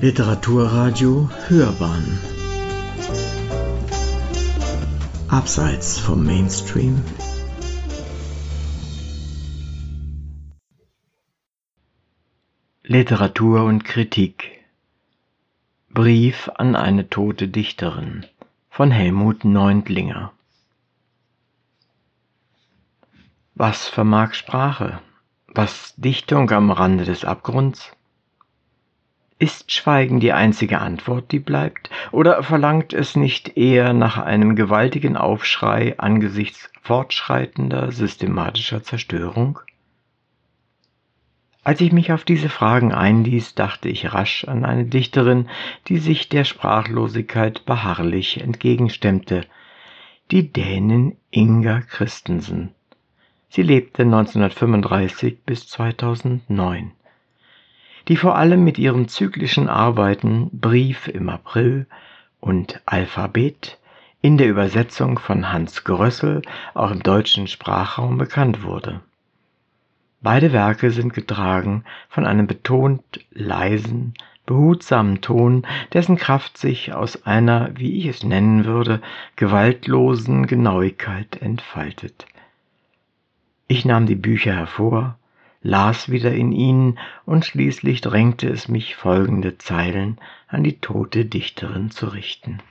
Literaturradio Hörbahn Abseits vom Mainstream Literatur und Kritik Brief an eine tote Dichterin von Helmut Neuntlinger Was vermag Sprache? Was Dichtung am Rande des Abgrunds? Ist Schweigen die einzige Antwort, die bleibt, oder verlangt es nicht eher nach einem gewaltigen Aufschrei angesichts fortschreitender systematischer Zerstörung? Als ich mich auf diese Fragen einließ, dachte ich rasch an eine Dichterin, die sich der Sprachlosigkeit beharrlich entgegenstemmte, die Dänin Inga Christensen. Sie lebte 1935 bis 2009 die vor allem mit ihren zyklischen Arbeiten Brief im April und Alphabet in der Übersetzung von Hans Grössel auch im deutschen Sprachraum bekannt wurde. Beide Werke sind getragen von einem betont leisen, behutsamen Ton, dessen Kraft sich aus einer, wie ich es nennen würde, gewaltlosen Genauigkeit entfaltet. Ich nahm die Bücher hervor, las wieder in ihnen, und schließlich drängte es mich, folgende Zeilen an die tote Dichterin zu richten.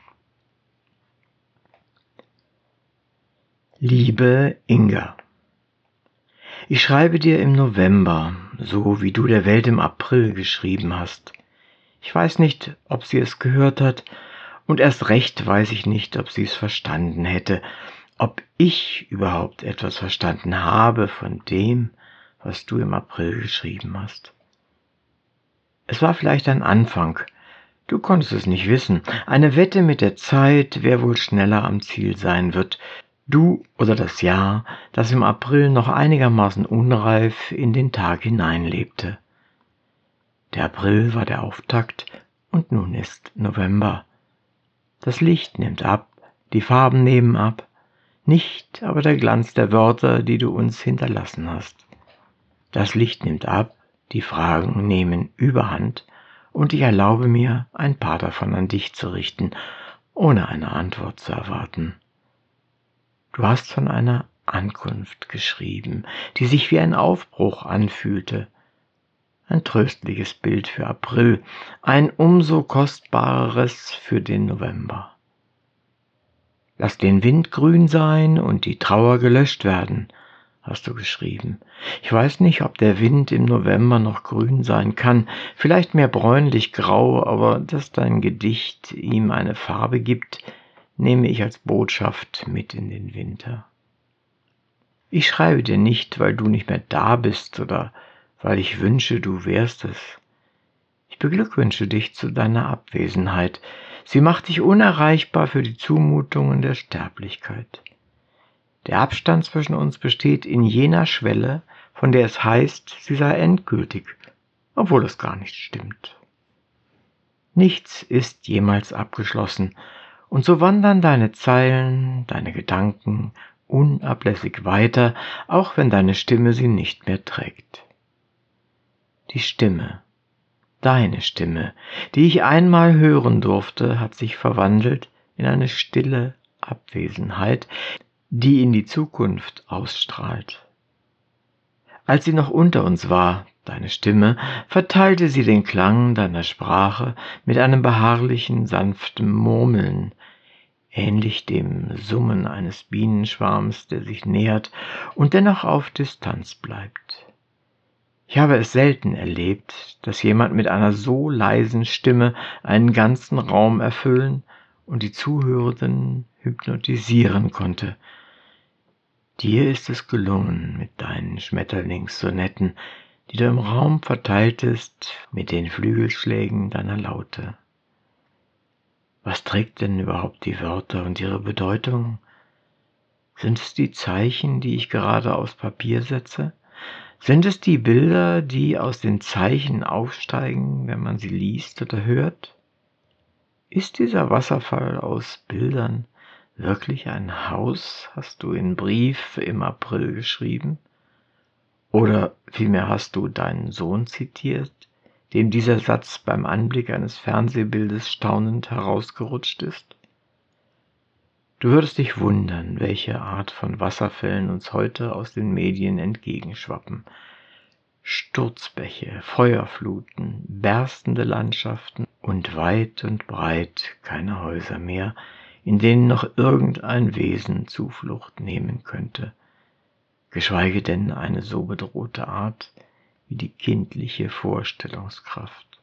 Liebe Inga, ich schreibe dir im November, so wie du der Welt im April geschrieben hast. Ich weiß nicht, ob sie es gehört hat, und erst recht weiß ich nicht, ob sie es verstanden hätte, ob ich überhaupt etwas verstanden habe von dem, was du im April geschrieben hast. Es war vielleicht ein Anfang, du konntest es nicht wissen, eine Wette mit der Zeit, wer wohl schneller am Ziel sein wird, du oder das Jahr, das im April noch einigermaßen unreif in den Tag hineinlebte. Der April war der Auftakt und nun ist November. Das Licht nimmt ab, die Farben nehmen ab, nicht aber der Glanz der Wörter, die du uns hinterlassen hast. Das Licht nimmt ab, die Fragen nehmen überhand, und ich erlaube mir, ein paar davon an dich zu richten, ohne eine Antwort zu erwarten. Du hast von einer Ankunft geschrieben, die sich wie ein Aufbruch anfühlte. Ein tröstliches Bild für April, ein umso kostbareres für den November. Lass den Wind grün sein und die Trauer gelöscht werden, hast du geschrieben. Ich weiß nicht, ob der Wind im November noch grün sein kann, vielleicht mehr bräunlich grau, aber dass dein Gedicht ihm eine Farbe gibt, nehme ich als Botschaft mit in den Winter. Ich schreibe dir nicht, weil du nicht mehr da bist oder weil ich wünsche, du wärst es. Ich beglückwünsche dich zu deiner Abwesenheit. Sie macht dich unerreichbar für die Zumutungen der Sterblichkeit. Der Abstand zwischen uns besteht in jener Schwelle, von der es heißt, sie sei endgültig, obwohl es gar nicht stimmt. Nichts ist jemals abgeschlossen, und so wandern deine Zeilen, deine Gedanken unablässig weiter, auch wenn deine Stimme sie nicht mehr trägt. Die Stimme, deine Stimme, die ich einmal hören durfte, hat sich verwandelt in eine stille Abwesenheit, die in die Zukunft ausstrahlt. Als sie noch unter uns war, deine Stimme, verteilte sie den Klang deiner Sprache mit einem beharrlichen, sanften Murmeln, ähnlich dem Summen eines Bienenschwarms, der sich nähert und dennoch auf Distanz bleibt. Ich habe es selten erlebt, dass jemand mit einer so leisen Stimme einen ganzen Raum erfüllen und die Zuhörenden hypnotisieren konnte. Dir ist es gelungen mit deinen Schmetterlingssonetten, die du im Raum verteiltest mit den Flügelschlägen deiner Laute. Was trägt denn überhaupt die Wörter und ihre Bedeutung? Sind es die Zeichen, die ich gerade aufs Papier setze? Sind es die Bilder, die aus den Zeichen aufsteigen, wenn man sie liest oder hört? Ist dieser Wasserfall aus Bildern wirklich ein Haus, hast du in Brief im April geschrieben? Oder vielmehr hast du deinen Sohn zitiert, dem dieser Satz beim Anblick eines Fernsehbildes staunend herausgerutscht ist? Du würdest dich wundern, welche Art von Wasserfällen uns heute aus den Medien entgegenschwappen. Sturzbäche, Feuerfluten, berstende Landschaften und weit und breit keine Häuser mehr, in denen noch irgendein Wesen Zuflucht nehmen könnte, geschweige denn eine so bedrohte Art wie die kindliche Vorstellungskraft.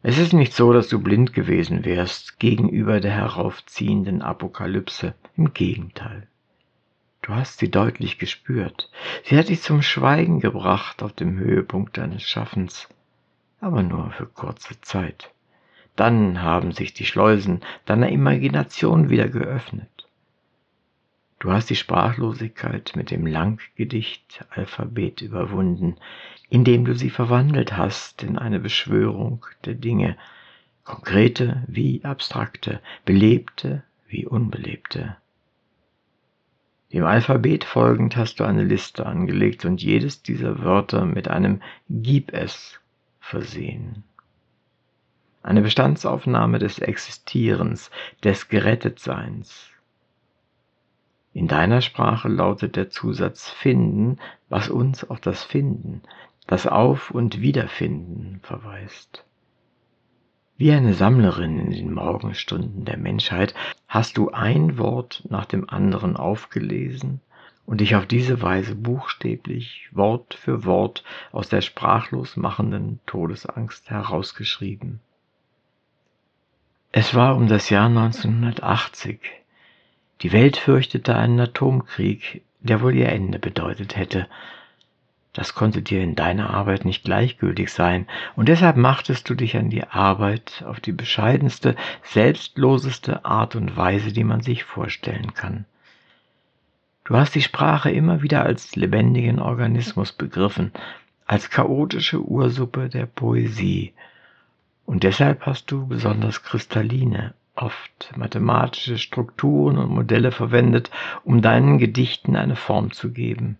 Es ist nicht so, dass du blind gewesen wärst gegenüber der heraufziehenden Apokalypse. Im Gegenteil. Du hast sie deutlich gespürt. Sie hat dich zum Schweigen gebracht auf dem Höhepunkt deines Schaffens, aber nur für kurze Zeit. Dann haben sich die Schleusen deiner Imagination wieder geöffnet. Du hast die Sprachlosigkeit mit dem Langgedicht-Alphabet überwunden, indem du sie verwandelt hast in eine Beschwörung der Dinge, konkrete wie abstrakte, belebte wie unbelebte. Dem Alphabet folgend hast du eine Liste angelegt und jedes dieser Wörter mit einem Gib es versehen. Eine Bestandsaufnahme des Existierens, des Gerettetseins, in deiner Sprache lautet der Zusatz finden, was uns auf das Finden, das Auf- und Wiederfinden verweist. Wie eine Sammlerin in den Morgenstunden der Menschheit hast du ein Wort nach dem anderen aufgelesen und dich auf diese Weise buchstäblich Wort für Wort aus der sprachlos machenden Todesangst herausgeschrieben. Es war um das Jahr 1980, die Welt fürchtete einen Atomkrieg, der wohl ihr Ende bedeutet hätte. Das konnte dir in deiner Arbeit nicht gleichgültig sein, und deshalb machtest du dich an die Arbeit auf die bescheidenste, selbstloseste Art und Weise, die man sich vorstellen kann. Du hast die Sprache immer wieder als lebendigen Organismus begriffen, als chaotische Ursuppe der Poesie, und deshalb hast du besonders kristalline, oft mathematische Strukturen und Modelle verwendet, um deinen Gedichten eine Form zu geben.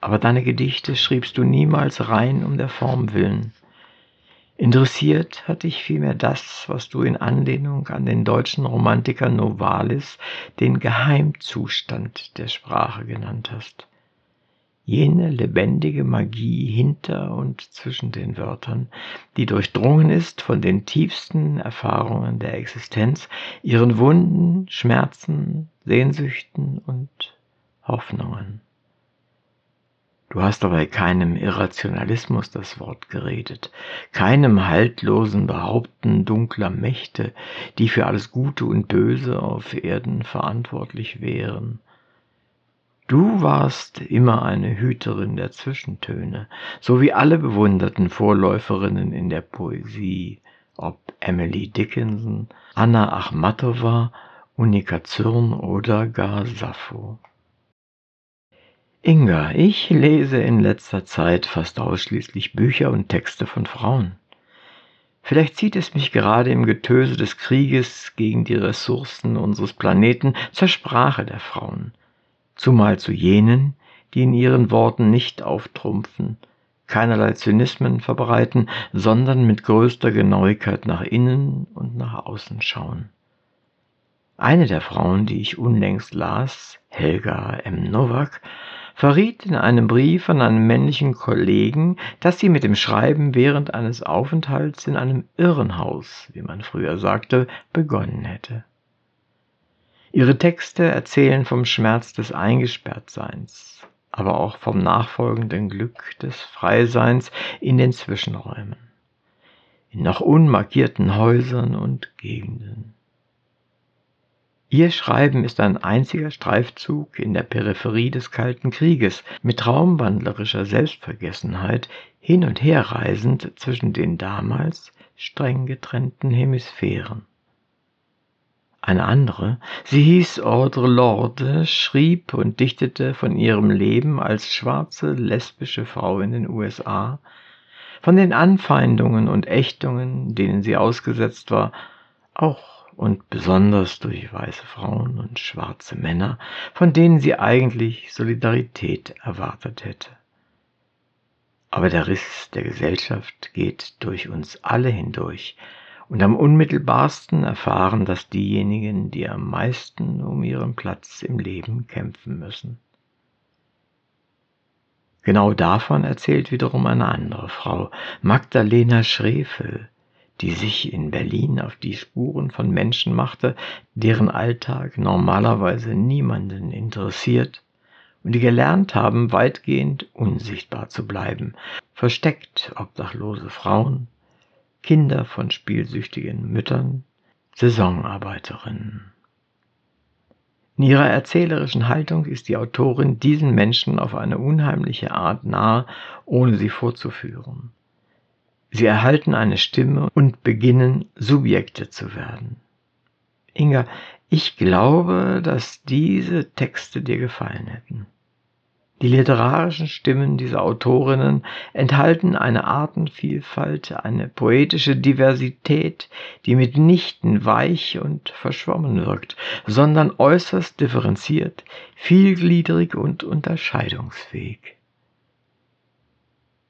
Aber deine Gedichte schriebst du niemals rein um der Form willen. Interessiert hat dich vielmehr das, was du in Anlehnung an den deutschen Romantiker Novalis den Geheimzustand der Sprache genannt hast jene lebendige Magie hinter und zwischen den Wörtern, die durchdrungen ist von den tiefsten Erfahrungen der Existenz, ihren Wunden, Schmerzen, Sehnsüchten und Hoffnungen. Du hast dabei keinem Irrationalismus das Wort geredet, keinem haltlosen Behaupten dunkler Mächte, die für alles Gute und Böse auf Erden verantwortlich wären, Du warst immer eine Hüterin der Zwischentöne, so wie alle bewunderten Vorläuferinnen in der Poesie, ob Emily Dickinson, Anna Achmatowa, Unika Zürn oder gar Sappho. Inga, ich lese in letzter Zeit fast ausschließlich Bücher und Texte von Frauen. Vielleicht zieht es mich gerade im Getöse des Krieges gegen die Ressourcen unseres Planeten zur Sprache der Frauen zumal zu jenen, die in ihren Worten nicht auftrumpfen, keinerlei Zynismen verbreiten, sondern mit größter Genauigkeit nach innen und nach außen schauen. Eine der Frauen, die ich unlängst las, Helga M. Nowak, verriet in einem Brief an einen männlichen Kollegen, dass sie mit dem Schreiben während eines Aufenthalts in einem Irrenhaus, wie man früher sagte, begonnen hätte. Ihre Texte erzählen vom Schmerz des Eingesperrtseins, aber auch vom nachfolgenden Glück des Freiseins in den Zwischenräumen, in noch unmarkierten Häusern und Gegenden. Ihr Schreiben ist ein einziger Streifzug in der Peripherie des Kalten Krieges, mit traumwandlerischer Selbstvergessenheit hin und her reisend zwischen den damals streng getrennten Hemisphären. Eine andere, sie hieß Audre Lorde, schrieb und dichtete von ihrem Leben als schwarze lesbische Frau in den USA, von den Anfeindungen und Ächtungen, denen sie ausgesetzt war, auch und besonders durch weiße Frauen und schwarze Männer, von denen sie eigentlich Solidarität erwartet hätte. Aber der Riss der Gesellschaft geht durch uns alle hindurch, und am unmittelbarsten erfahren das diejenigen, die am meisten um ihren Platz im Leben kämpfen müssen. Genau davon erzählt wiederum eine andere Frau, Magdalena Schrefel, die sich in Berlin auf die Spuren von Menschen machte, deren Alltag normalerweise niemanden interessiert und die gelernt haben, weitgehend unsichtbar zu bleiben, versteckt obdachlose Frauen, Kinder von spielsüchtigen Müttern, Saisonarbeiterinnen. In ihrer erzählerischen Haltung ist die Autorin diesen Menschen auf eine unheimliche Art nahe, ohne sie vorzuführen. Sie erhalten eine Stimme und beginnen Subjekte zu werden. Inga, ich glaube, dass diese Texte dir gefallen hätten. Die literarischen Stimmen dieser Autorinnen enthalten eine Artenvielfalt, eine poetische Diversität, die mitnichten weich und verschwommen wirkt, sondern äußerst differenziert, vielgliedrig und unterscheidungsfähig.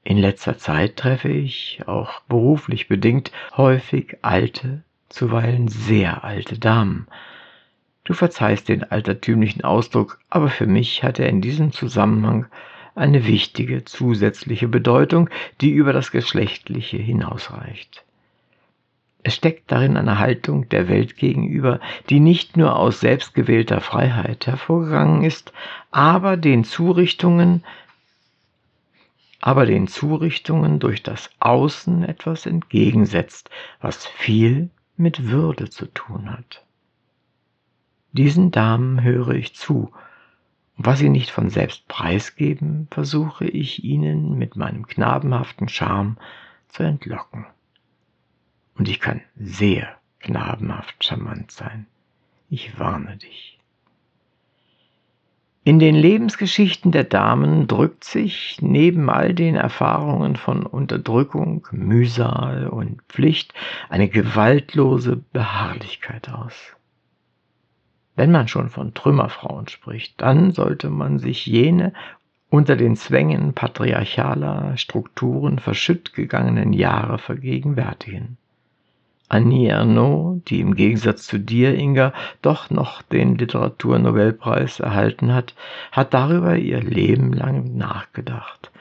In letzter Zeit treffe ich, auch beruflich bedingt, häufig alte, zuweilen sehr alte Damen, Du verzeihst den altertümlichen Ausdruck, aber für mich hat er in diesem Zusammenhang eine wichtige zusätzliche Bedeutung, die über das Geschlechtliche hinausreicht. Es steckt darin eine Haltung der Welt gegenüber, die nicht nur aus selbstgewählter Freiheit hervorgegangen ist, aber den Zurichtungen, aber den Zurichtungen durch das Außen etwas entgegensetzt, was viel mit Würde zu tun hat. Diesen Damen höre ich zu, und was sie nicht von selbst preisgeben, versuche ich ihnen mit meinem knabenhaften Charme zu entlocken. Und ich kann sehr knabenhaft charmant sein. Ich warne dich. In den Lebensgeschichten der Damen drückt sich neben all den Erfahrungen von Unterdrückung, Mühsal und Pflicht eine gewaltlose Beharrlichkeit aus. Wenn man schon von Trümmerfrauen spricht, dann sollte man sich jene unter den Zwängen patriarchaler Strukturen verschütt gegangenen Jahre vergegenwärtigen. Annie Ernaux, die im Gegensatz zu dir, Inga, doch noch den Literaturnobelpreis erhalten hat, hat darüber ihr Leben lang nachgedacht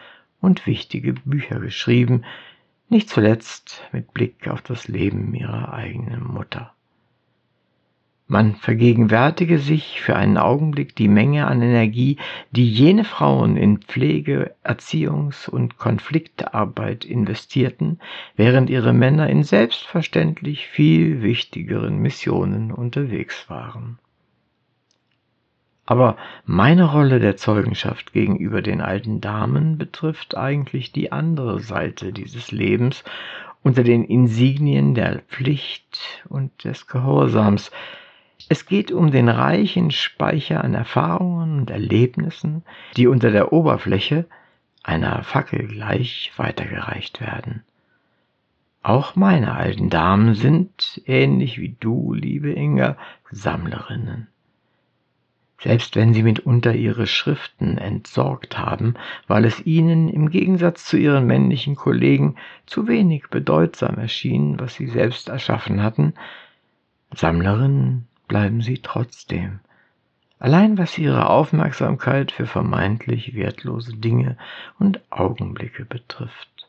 und wichtige Bücher geschrieben, nicht zuletzt mit Blick auf das Leben ihrer eigenen Mutter. Man vergegenwärtige sich für einen Augenblick die Menge an Energie, die jene Frauen in Pflege, Erziehungs- und Konfliktarbeit investierten, während ihre Männer in selbstverständlich viel wichtigeren Missionen unterwegs waren. Aber meine Rolle der Zeugenschaft gegenüber den alten Damen betrifft eigentlich die andere Seite dieses Lebens unter den Insignien der Pflicht und des Gehorsams, es geht um den reichen Speicher an Erfahrungen und Erlebnissen, die unter der Oberfläche einer Fackel gleich weitergereicht werden. Auch meine alten Damen sind, ähnlich wie du, liebe Inga, Sammlerinnen. Selbst wenn sie mitunter ihre Schriften entsorgt haben, weil es ihnen im Gegensatz zu ihren männlichen Kollegen zu wenig bedeutsam erschien, was sie selbst erschaffen hatten, Sammlerinnen bleiben sie trotzdem. Allein was ihre Aufmerksamkeit für vermeintlich wertlose Dinge und Augenblicke betrifft.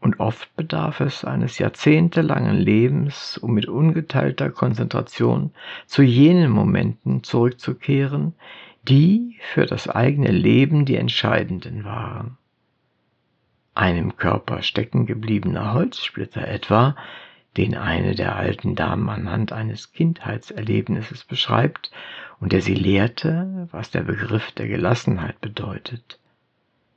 Und oft bedarf es eines jahrzehntelangen Lebens, um mit ungeteilter Konzentration zu jenen Momenten zurückzukehren, die für das eigene Leben die entscheidenden waren. Einem Körper stecken gebliebener Holzsplitter etwa, den eine der alten Damen anhand eines Kindheitserlebnisses beschreibt und der sie lehrte, was der Begriff der Gelassenheit bedeutet.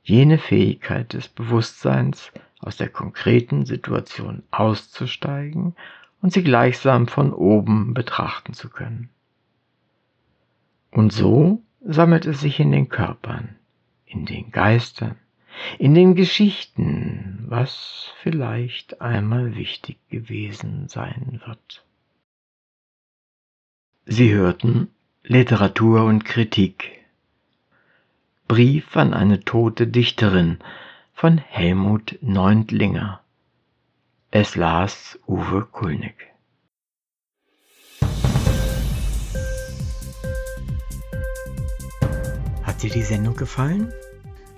Jene Fähigkeit des Bewusstseins, aus der konkreten Situation auszusteigen und sie gleichsam von oben betrachten zu können. Und so sammelt es sich in den Körpern, in den Geistern, in den Geschichten, was vielleicht einmal wichtig gewesen sein wird. Sie hörten Literatur und Kritik. Brief an eine tote Dichterin von Helmut Neuntlinger. Es las Uwe Kulnig. Hat dir die Sendung gefallen?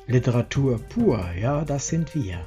Literatur pur, ja, das sind wir.